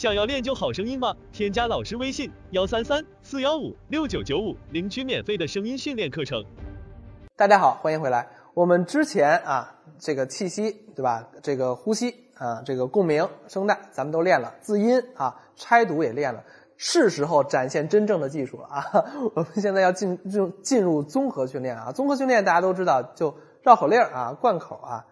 想要练就好声音吗？添加老师微信幺三三四幺五六九九五，领取免费的声音训练课程。大家好，欢迎回来。我们之前啊，这个气息对吧？这个呼吸啊，这个共鸣、声带，咱们都练了。字音啊，拆读也练了。是时候展现真正的技术了啊！我们现在要进入进入综合训练啊。综合训练大家都知道，就绕口令啊、贯口啊。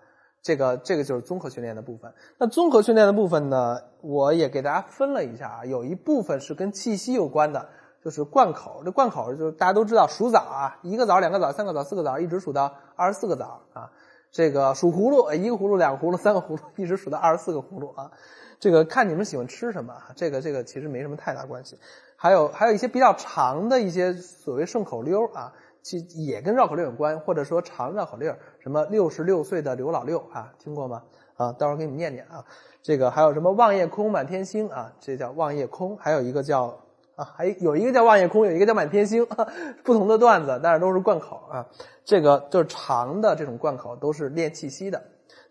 这个这个就是综合训练的部分。那综合训练的部分呢，我也给大家分了一下啊，有一部分是跟气息有关的，就是贯口。这贯口就是大家都知道数枣啊，一个枣、两个枣、三个枣、四个枣，一直数到二十四个枣啊。这个数葫芦，一个葫芦、两个葫芦、三个葫芦，一直数到二十四个葫芦啊。这个看你们喜欢吃什么啊，这个这个其实没什么太大关系。还有还有一些比较长的一些所谓顺口溜啊。其也跟绕口令有关，或者说长绕口令，什么六十六岁的刘老六啊，听过吗？啊，待会儿给你们念念啊。这个还有什么望夜空满天星啊，这叫望夜空。还有一个叫啊，还有一个叫望夜空，有一个叫满天星，不同的段子，但是都是贯口啊。这个就是长的这种贯口，都是练气息的。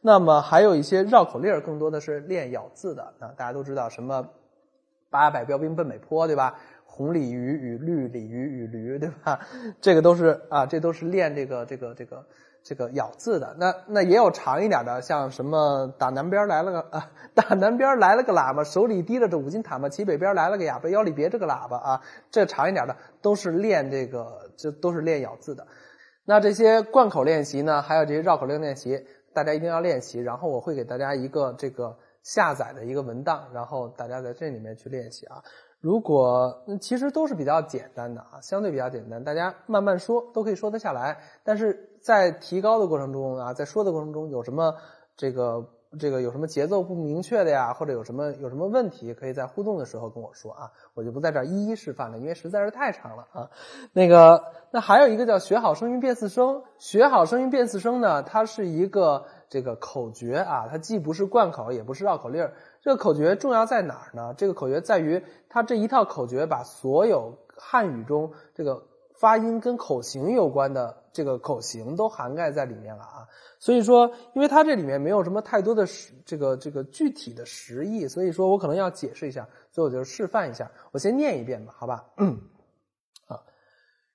那么还有一些绕口令，更多的是练咬字的啊。大家都知道什么八百标兵奔北坡，对吧？红鲤鱼与绿鲤鱼与驴，对吧？这个都是啊，这都是练这个这个这个这个咬字的。那那也有长一点的，像什么打南边来了个啊，打南边来了个喇叭，手里提着这五斤塔嘛，骑北边来了个哑巴，腰里别着个喇叭啊。这长一点的都是练这个，这都是练咬字的。那这些贯口练习呢，还有这些绕口令练习，大家一定要练习。然后我会给大家一个这个下载的一个文档，然后大家在这里面去练习啊。如果其实都是比较简单的啊，相对比较简单，大家慢慢说都可以说得下来。但是在提高的过程中啊，在说的过程中有什么这个这个有什么节奏不明确的呀，或者有什么有什么问题，可以在互动的时候跟我说啊，我就不在这儿一一示范了，因为实在是太长了啊。那个那还有一个叫学好声韵变四声，学好声韵变四声呢，它是一个这个口诀啊，它既不是贯口，也不是绕口令儿。这个口诀重要在哪儿呢？这个口诀在于它这一套口诀把所有汉语中这个发音跟口型有关的这个口型都涵盖在里面了啊。所以说，因为它这里面没有什么太多的实这个这个具体的实意，所以说我可能要解释一下，所以我就示范一下。我先念一遍吧，好吧？啊，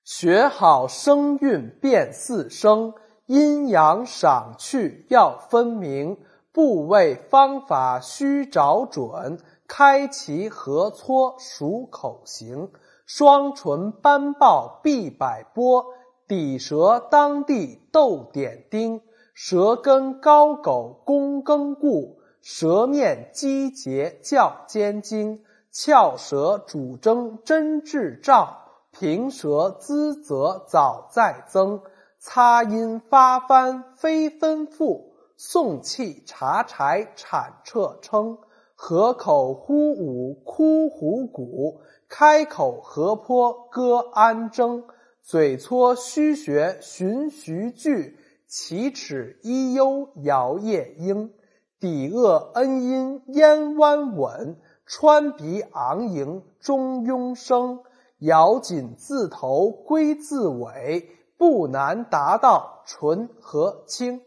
学好声韵辨四声，阴阳赏去要分明。部位方法需找准，开齐合撮数口型，双唇班报必百波，抵舌当地斗点丁，舌根高狗弓更固，舌面机节较尖精，翘舌主征真志照，平舌滋则早在增，擦音发翻非分复。送气查柴产彻称，合口呼舞哭虎鼓，开口河坡歌安争，嘴搓虚穴循徐句，齐齿一幽摇夜莺，抵腭恩音咽弯稳，穿鼻昂迎中庸声，咬紧字头归字尾，不难达到纯和清。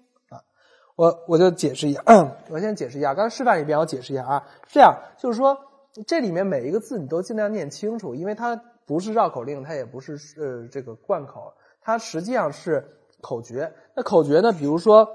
我我就解释一下，我先解释一下，刚才示范一遍，我解释一下啊。这样就是说，这里面每一个字你都尽量念清楚，因为它不是绕口令，它也不是呃这个贯口，它实际上是口诀。那口诀呢，比如说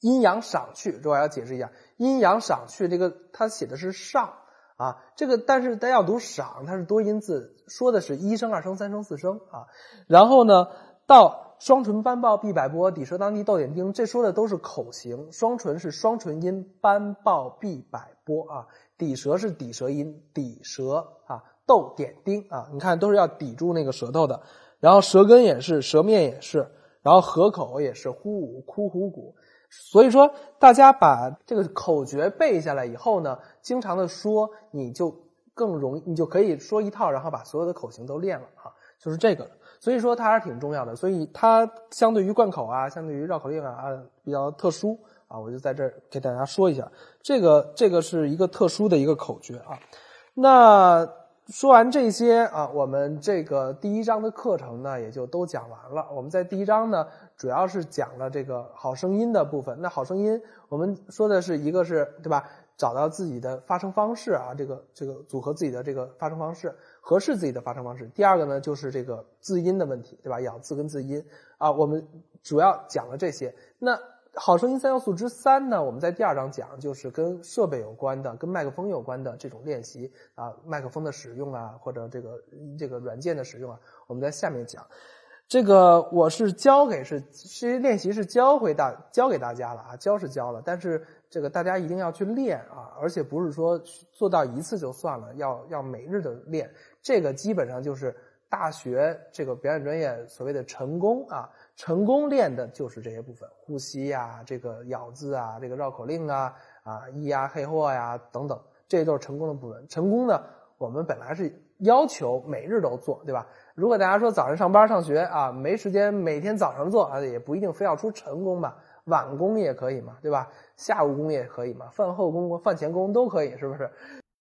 阴阳赏去，这我要解释一下，阴阳赏去这个它写的是上啊，这个但是大家要读赏，它是多音字，说的是一声、二声、三声、四声啊。然后呢，到。双唇班报必百波，抵舌当地斗点丁。这说的都是口型，双唇是双唇音，班报必百波啊。抵舌是抵舌音，抵舌啊，斗点丁啊。你看都是要抵住那个舌头的。然后舌根也是，舌面也是，然后合口也是，呼舞哭虎鼓。所以说，大家把这个口诀背下来以后呢，经常的说，你就更容易，你就可以说一套，然后把所有的口型都练了啊，就是这个。所以说它还是挺重要的，所以它相对于贯口啊，相对于绕口令啊啊比较特殊啊，我就在这儿给大家说一下，这个这个是一个特殊的一个口诀啊。那说完这些啊，我们这个第一章的课程呢也就都讲完了。我们在第一章呢主要是讲了这个好声音的部分。那好声音，我们说的是一个是对吧？找到自己的发声方式啊，这个这个组合自己的这个发声方式，合适自己的发声方式。第二个呢，就是这个字音的问题，对吧？咬字跟字音啊，我们主要讲了这些。那好声音三要素之三呢，我们在第二章讲，就是跟设备有关的、跟麦克风有关的这种练习啊，麦克风的使用啊，或者这个这个软件的使用啊，我们在下面讲。这个我是教给是这些练习是教会大教给大家了啊，教是教了，但是这个大家一定要去练啊，而且不是说做到一次就算了，要要每日的练。这个基本上就是大学这个表演专业所谓的成功啊，成功练的就是这些部分，呼吸呀，这个咬字啊，这个绕口令啊，啊咿呀嘿嚯呀等等，这都是成功的部分。成功呢，我们本来是要求每日都做，对吧？如果大家说早上上班上学啊，没时间每天早上做啊，也不一定非要出晨功吧，晚功也可以嘛，对吧？下午功也可以嘛，饭后功、饭前功都可以，是不是？